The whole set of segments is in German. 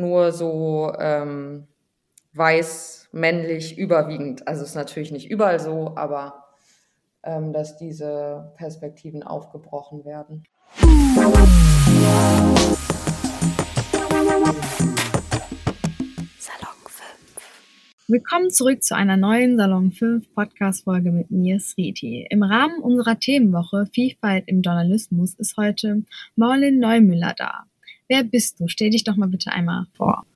nur so ähm, weiß, männlich, überwiegend. Also ist natürlich nicht überall so, aber ähm, dass diese Perspektiven aufgebrochen werden. Willkommen zurück zu einer neuen Salon 5 Podcast-Folge mit mir, Sriti. Im Rahmen unserer Themenwoche Vielfalt im Journalismus ist heute Maulin Neumüller da. Wer bist du? Stell dich doch mal bitte einmal vor.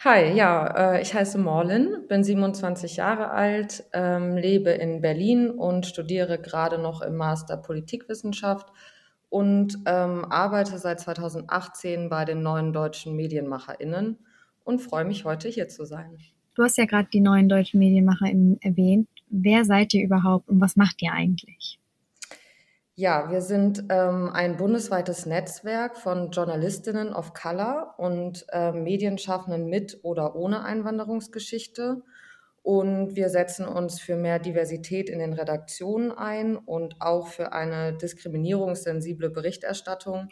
Hi, ja, äh, ich heiße Morlin, bin 27 Jahre alt, ähm, lebe in Berlin und studiere gerade noch im Master Politikwissenschaft und ähm, arbeite seit 2018 bei den neuen deutschen MedienmacherInnen und freue mich heute hier zu sein. Du hast ja gerade die neuen deutschen MedienmacherInnen erwähnt. Wer seid ihr überhaupt und was macht ihr eigentlich? Ja, wir sind ähm, ein bundesweites Netzwerk von Journalistinnen of Color und äh, Medienschaffenden mit oder ohne Einwanderungsgeschichte. Und wir setzen uns für mehr Diversität in den Redaktionen ein und auch für eine diskriminierungssensible Berichterstattung,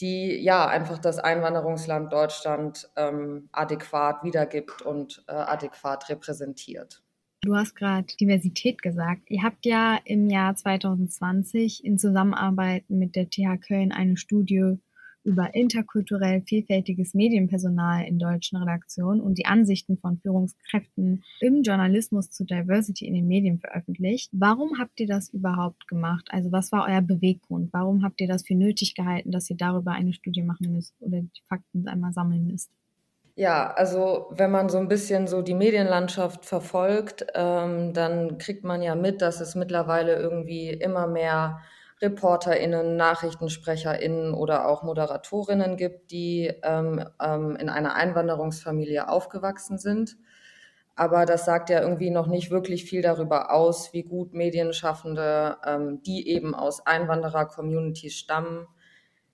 die ja einfach das Einwanderungsland Deutschland ähm, adäquat wiedergibt und äh, adäquat repräsentiert. Du hast gerade Diversität gesagt. Ihr habt ja im Jahr 2020 in Zusammenarbeit mit der TH Köln eine Studie über interkulturell vielfältiges Medienpersonal in deutschen Redaktionen und die Ansichten von Führungskräften im Journalismus zu Diversity in den Medien veröffentlicht. Warum habt ihr das überhaupt gemacht? Also was war euer Beweggrund? Warum habt ihr das für nötig gehalten, dass ihr darüber eine Studie machen müsst oder die Fakten einmal sammeln müsst? Ja, also wenn man so ein bisschen so die Medienlandschaft verfolgt, ähm, dann kriegt man ja mit, dass es mittlerweile irgendwie immer mehr ReporterInnen, NachrichtensprecherInnen oder auch Moderatorinnen gibt, die ähm, ähm, in einer Einwanderungsfamilie aufgewachsen sind. Aber das sagt ja irgendwie noch nicht wirklich viel darüber aus, wie gut Medienschaffende, ähm, die eben aus Einwanderer-Communities stammen,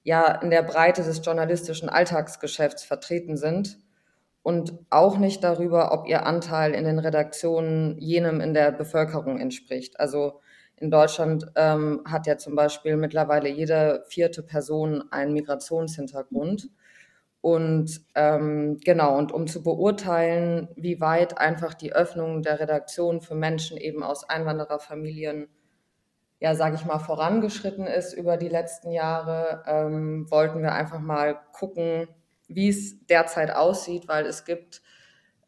ja in der Breite des journalistischen Alltagsgeschäfts vertreten sind und auch nicht darüber, ob ihr Anteil in den Redaktionen jenem in der Bevölkerung entspricht. Also in Deutschland ähm, hat ja zum Beispiel mittlerweile jede vierte Person einen Migrationshintergrund. Und ähm, genau, und um zu beurteilen, wie weit einfach die Öffnung der Redaktion für Menschen eben aus Einwandererfamilien, ja, sage ich mal, vorangeschritten ist über die letzten Jahre, ähm, wollten wir einfach mal gucken, wie es derzeit aussieht, weil es gibt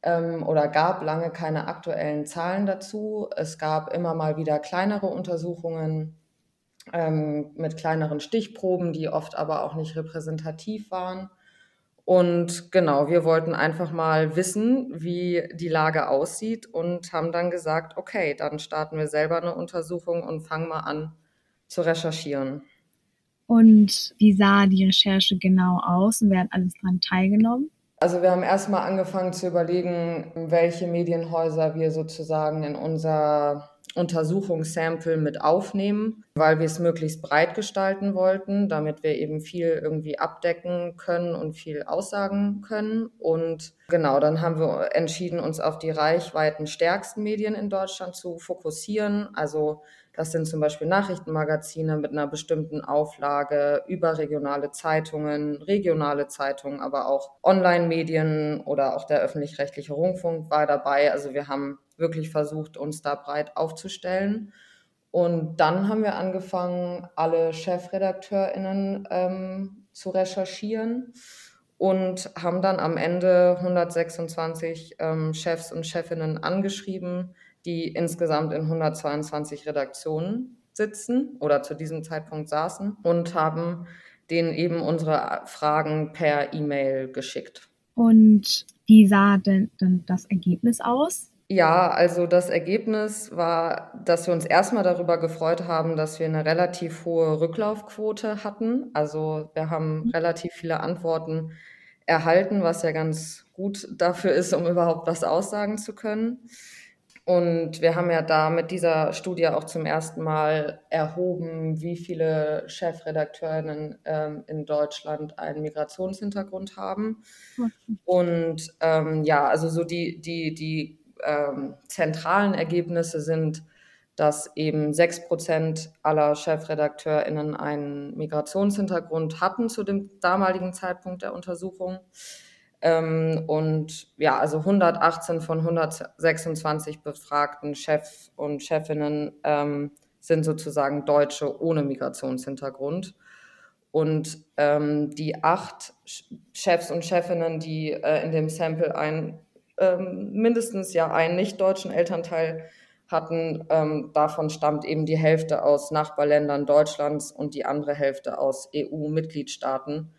ähm, oder gab lange keine aktuellen Zahlen dazu. Es gab immer mal wieder kleinere Untersuchungen ähm, mit kleineren Stichproben, die oft aber auch nicht repräsentativ waren. Und genau, wir wollten einfach mal wissen, wie die Lage aussieht und haben dann gesagt, okay, dann starten wir selber eine Untersuchung und fangen mal an zu recherchieren. Und wie sah die Recherche genau aus und wer hat alles daran teilgenommen? Also wir haben erstmal angefangen zu überlegen, welche Medienhäuser wir sozusagen in unser Untersuchungssample mit aufnehmen, weil wir es möglichst breit gestalten wollten, damit wir eben viel irgendwie abdecken können und viel aussagen können. Und genau, dann haben wir entschieden, uns auf die reichweitenstärksten Medien in Deutschland zu fokussieren. Also das sind zum Beispiel Nachrichtenmagazine mit einer bestimmten Auflage, überregionale Zeitungen, regionale Zeitungen, aber auch Online-Medien oder auch der öffentlich-rechtliche Rundfunk war dabei. Also wir haben wirklich versucht, uns da breit aufzustellen. Und dann haben wir angefangen, alle ChefredakteurInnen ähm, zu recherchieren und haben dann am Ende 126 ähm, Chefs und Chefinnen angeschrieben, die insgesamt in 122 Redaktionen sitzen oder zu diesem Zeitpunkt saßen und haben denen eben unsere Fragen per E-Mail geschickt. Und wie sah denn, denn das Ergebnis aus? Ja, also das Ergebnis war, dass wir uns erstmal darüber gefreut haben, dass wir eine relativ hohe Rücklaufquote hatten. Also wir haben mhm. relativ viele Antworten erhalten, was ja ganz gut dafür ist, um überhaupt was aussagen zu können. Und wir haben ja da mit dieser Studie auch zum ersten Mal erhoben, wie viele Chefredakteurinnen ähm, in Deutschland einen Migrationshintergrund haben. Und ähm, ja, also so die, die, die ähm, zentralen Ergebnisse sind, dass eben sechs Prozent aller ChefredakteurInnen einen Migrationshintergrund hatten zu dem damaligen Zeitpunkt der Untersuchung. Ähm, und ja, also 118 von 126 befragten Chefs und Chefinnen ähm, sind sozusagen Deutsche ohne Migrationshintergrund. Und ähm, die acht Chefs und Chefinnen, die äh, in dem Sample ein, ähm, mindestens ja einen nicht-deutschen Elternteil hatten, ähm, davon stammt eben die Hälfte aus Nachbarländern Deutschlands und die andere Hälfte aus EU-Mitgliedstaaten.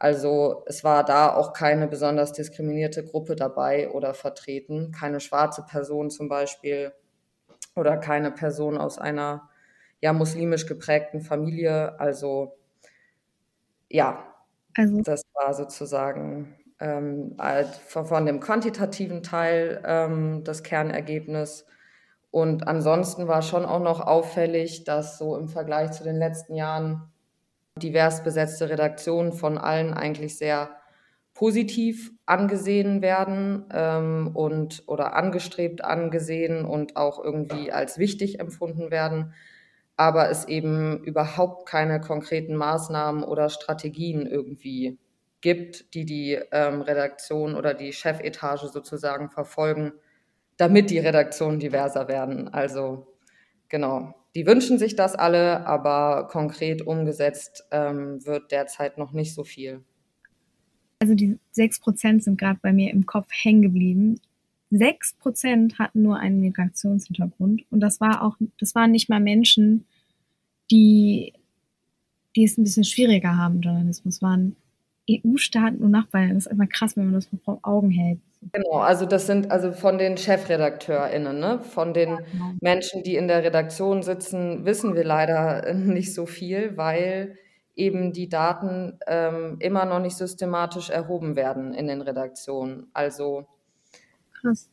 Also es war da auch keine besonders diskriminierte Gruppe dabei oder vertreten, keine schwarze Person zum Beispiel oder keine Person aus einer ja muslimisch geprägten Familie. Also ja, also. das war sozusagen ähm, von dem quantitativen Teil ähm, das Kernergebnis. Und ansonsten war schon auch noch auffällig, dass so im Vergleich zu den letzten Jahren divers besetzte Redaktionen von allen eigentlich sehr positiv angesehen werden ähm, und oder angestrebt angesehen und auch irgendwie als wichtig empfunden werden, aber es eben überhaupt keine konkreten Maßnahmen oder Strategien irgendwie gibt, die die ähm, Redaktion oder die Chefetage sozusagen verfolgen, damit die Redaktionen diverser werden. Also genau, die wünschen sich das alle, aber konkret umgesetzt ähm, wird derzeit noch nicht so viel. Also die 6% sind gerade bei mir im Kopf hängen geblieben. 6% hatten nur einen Migrationshintergrund und das war auch, das waren nicht mal Menschen, die, die es ein bisschen schwieriger haben, Journalismus, waren EU-Staaten und Nachbarn. Das ist einfach krass, wenn man das vor Augen hält. Genau, also das sind also von den ChefredakteurInnen, ne? von den ja, genau. Menschen, die in der Redaktion sitzen, wissen wir leider nicht so viel, weil eben die Daten ähm, immer noch nicht systematisch erhoben werden in den Redaktionen. Also Krass.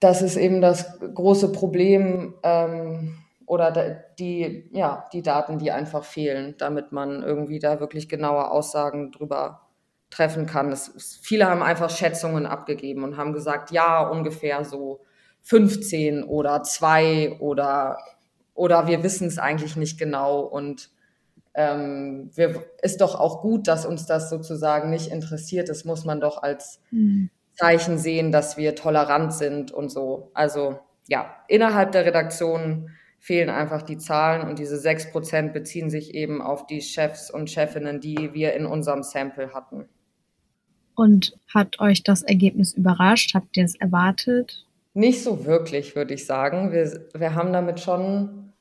das ist eben das große Problem ähm, oder die, ja, die Daten, die einfach fehlen, damit man irgendwie da wirklich genaue Aussagen drüber treffen kann. Es, viele haben einfach Schätzungen abgegeben und haben gesagt, ja, ungefähr so 15 oder zwei oder, oder wir wissen es eigentlich nicht genau und ähm, wir, ist doch auch gut, dass uns das sozusagen nicht interessiert. Das muss man doch als mhm. Zeichen sehen, dass wir tolerant sind und so. Also ja, innerhalb der Redaktion fehlen einfach die Zahlen und diese 6% beziehen sich eben auf die Chefs und Chefinnen, die wir in unserem Sample hatten. Und hat euch das Ergebnis überrascht? Habt ihr es erwartet? Nicht so wirklich, würde ich sagen. Wir, wir haben damit schon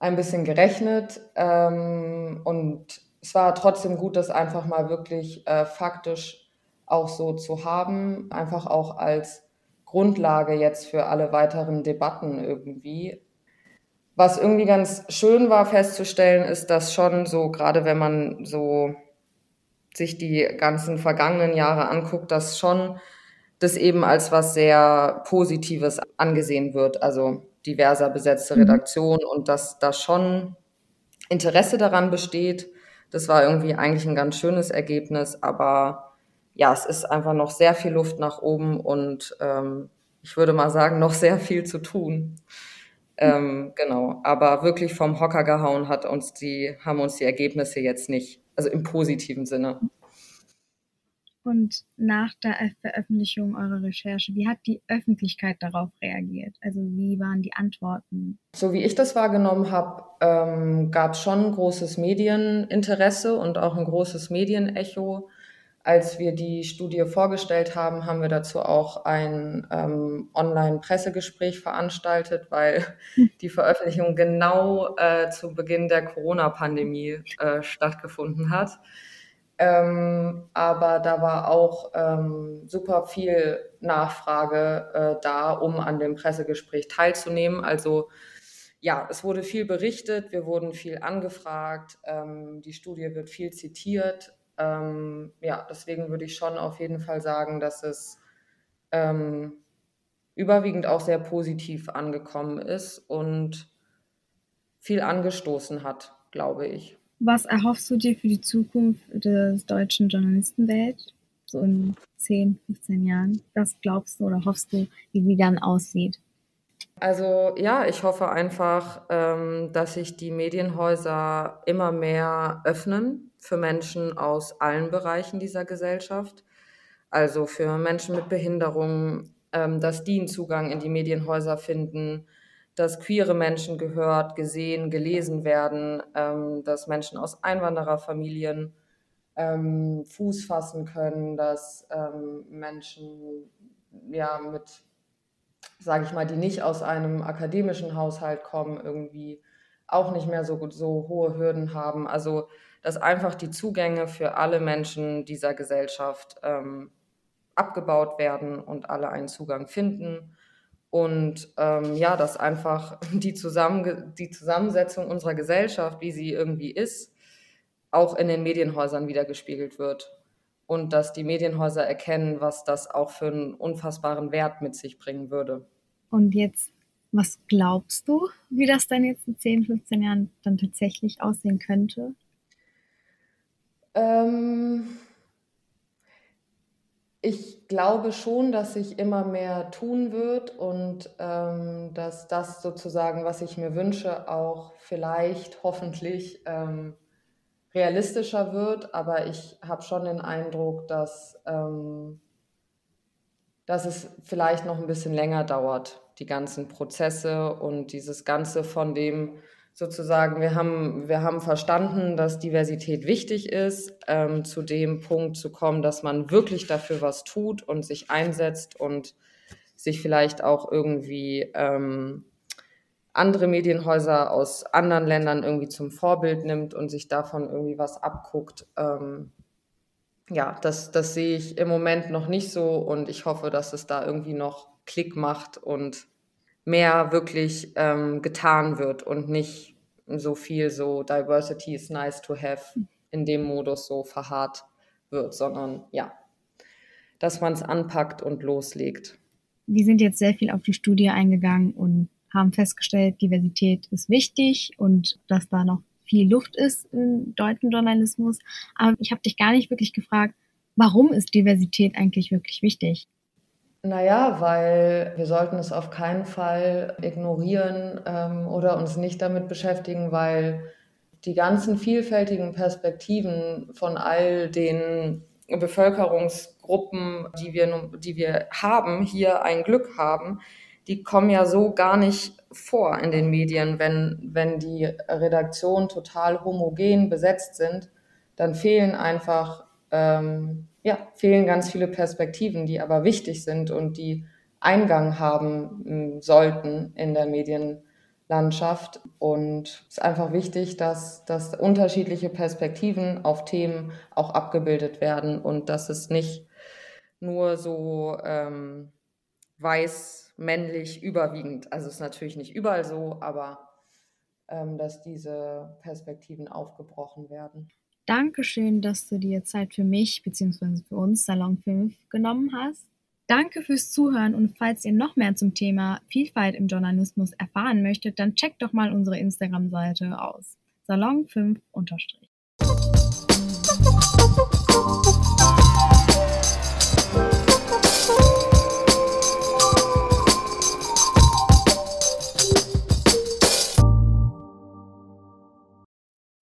ein bisschen gerechnet ähm, und es war trotzdem gut, das einfach mal wirklich äh, faktisch auch so zu haben, einfach auch als Grundlage jetzt für alle weiteren Debatten irgendwie. Was irgendwie ganz schön war festzustellen, ist, dass schon so, gerade wenn man so sich die ganzen vergangenen Jahre anguckt, dass schon das eben als was sehr Positives angesehen wird, also diverser besetzte mhm. Redaktion und dass da schon Interesse daran besteht. Das war irgendwie eigentlich ein ganz schönes Ergebnis, aber ja, es ist einfach noch sehr viel Luft nach oben und ähm, ich würde mal sagen, noch sehr viel zu tun. Ähm, genau, aber wirklich vom Hocker gehauen hat uns die, haben uns die Ergebnisse jetzt nicht also im positiven Sinne. Und nach der Veröffentlichung eurer Recherche, wie hat die Öffentlichkeit darauf reagiert? Also wie waren die Antworten? So wie ich das wahrgenommen habe, ähm, gab es schon großes Medieninteresse und auch ein großes Medienecho. Als wir die Studie vorgestellt haben, haben wir dazu auch ein ähm, Online-Pressegespräch veranstaltet, weil hm. die Veröffentlichung genau äh, zu Beginn der Corona-Pandemie äh, stattgefunden hat. Ähm, aber da war auch ähm, super viel Nachfrage äh, da, um an dem Pressegespräch teilzunehmen. Also ja, es wurde viel berichtet, wir wurden viel angefragt, ähm, die Studie wird viel zitiert ähm, ja, deswegen würde ich schon auf jeden Fall sagen, dass es ähm, überwiegend auch sehr positiv angekommen ist und viel angestoßen hat, glaube ich. Was erhoffst du dir für die Zukunft des deutschen Journalistenwelt? So in 10, 15 Jahren? Was glaubst du oder hoffst du, wie sie dann aussieht? Also ja, ich hoffe einfach, ähm, dass sich die Medienhäuser immer mehr öffnen für Menschen aus allen Bereichen dieser Gesellschaft. also für Menschen mit Behinderungen, ähm, dass die einen Zugang in die Medienhäuser finden, dass queere Menschen gehört, gesehen, gelesen werden, ähm, dass Menschen aus Einwandererfamilien ähm, Fuß fassen können, dass ähm, Menschen ja mit, sage ich mal, die nicht aus einem akademischen Haushalt kommen, irgendwie auch nicht mehr so, so hohe Hürden haben. Also dass einfach die Zugänge für alle Menschen dieser Gesellschaft ähm, abgebaut werden und alle einen Zugang finden. Und ähm, ja, dass einfach die, Zusammen die Zusammensetzung unserer Gesellschaft, wie sie irgendwie ist, auch in den Medienhäusern wiedergespiegelt wird. Und dass die Medienhäuser erkennen, was das auch für einen unfassbaren Wert mit sich bringen würde. Und jetzt, was glaubst du, wie das dann jetzt in 10, 15 Jahren dann tatsächlich aussehen könnte? Ähm, ich glaube schon, dass sich immer mehr tun wird und ähm, dass das sozusagen, was ich mir wünsche, auch vielleicht hoffentlich ähm, realistischer wird. Aber ich habe schon den Eindruck, dass, ähm, dass es vielleicht noch ein bisschen länger dauert, die ganzen Prozesse und dieses Ganze von dem, sozusagen, wir haben, wir haben verstanden, dass Diversität wichtig ist, ähm, zu dem Punkt zu kommen, dass man wirklich dafür was tut und sich einsetzt und sich vielleicht auch irgendwie ähm, andere Medienhäuser aus anderen Ländern irgendwie zum Vorbild nimmt und sich davon irgendwie was abguckt. Ähm, ja, das, das sehe ich im Moment noch nicht so und ich hoffe, dass es da irgendwie noch Klick macht und mehr wirklich ähm, getan wird und nicht so viel so Diversity is nice to have in dem Modus so verharrt wird, sondern ja, dass man es anpackt und loslegt. Wir sind jetzt sehr viel auf die Studie eingegangen und haben festgestellt, Diversität ist wichtig und dass da noch viel Luft ist im deutschen Journalismus. Aber ich habe dich gar nicht wirklich gefragt, warum ist Diversität eigentlich wirklich wichtig? Naja, weil wir sollten es auf keinen Fall ignorieren ähm, oder uns nicht damit beschäftigen, weil die ganzen vielfältigen Perspektiven von all den Bevölkerungsgruppen, die wir, die wir haben, hier ein Glück haben, die kommen ja so gar nicht vor in den Medien. Wenn, wenn die Redaktionen total homogen besetzt sind, dann fehlen einfach ähm, ja, fehlen ganz viele Perspektiven, die aber wichtig sind und die Eingang haben sollten in der Medienlandschaft. Und es ist einfach wichtig, dass, dass unterschiedliche Perspektiven auf Themen auch abgebildet werden und dass es nicht nur so ähm, weiß, männlich, überwiegend, also es ist natürlich nicht überall so, aber ähm, dass diese Perspektiven aufgebrochen werden. Dankeschön, dass du dir Zeit für mich bzw. für uns Salon 5 genommen hast. Danke fürs Zuhören und falls ihr noch mehr zum Thema Vielfalt im Journalismus erfahren möchtet, dann checkt doch mal unsere Instagram-Seite aus. Salon 5 unterstrich.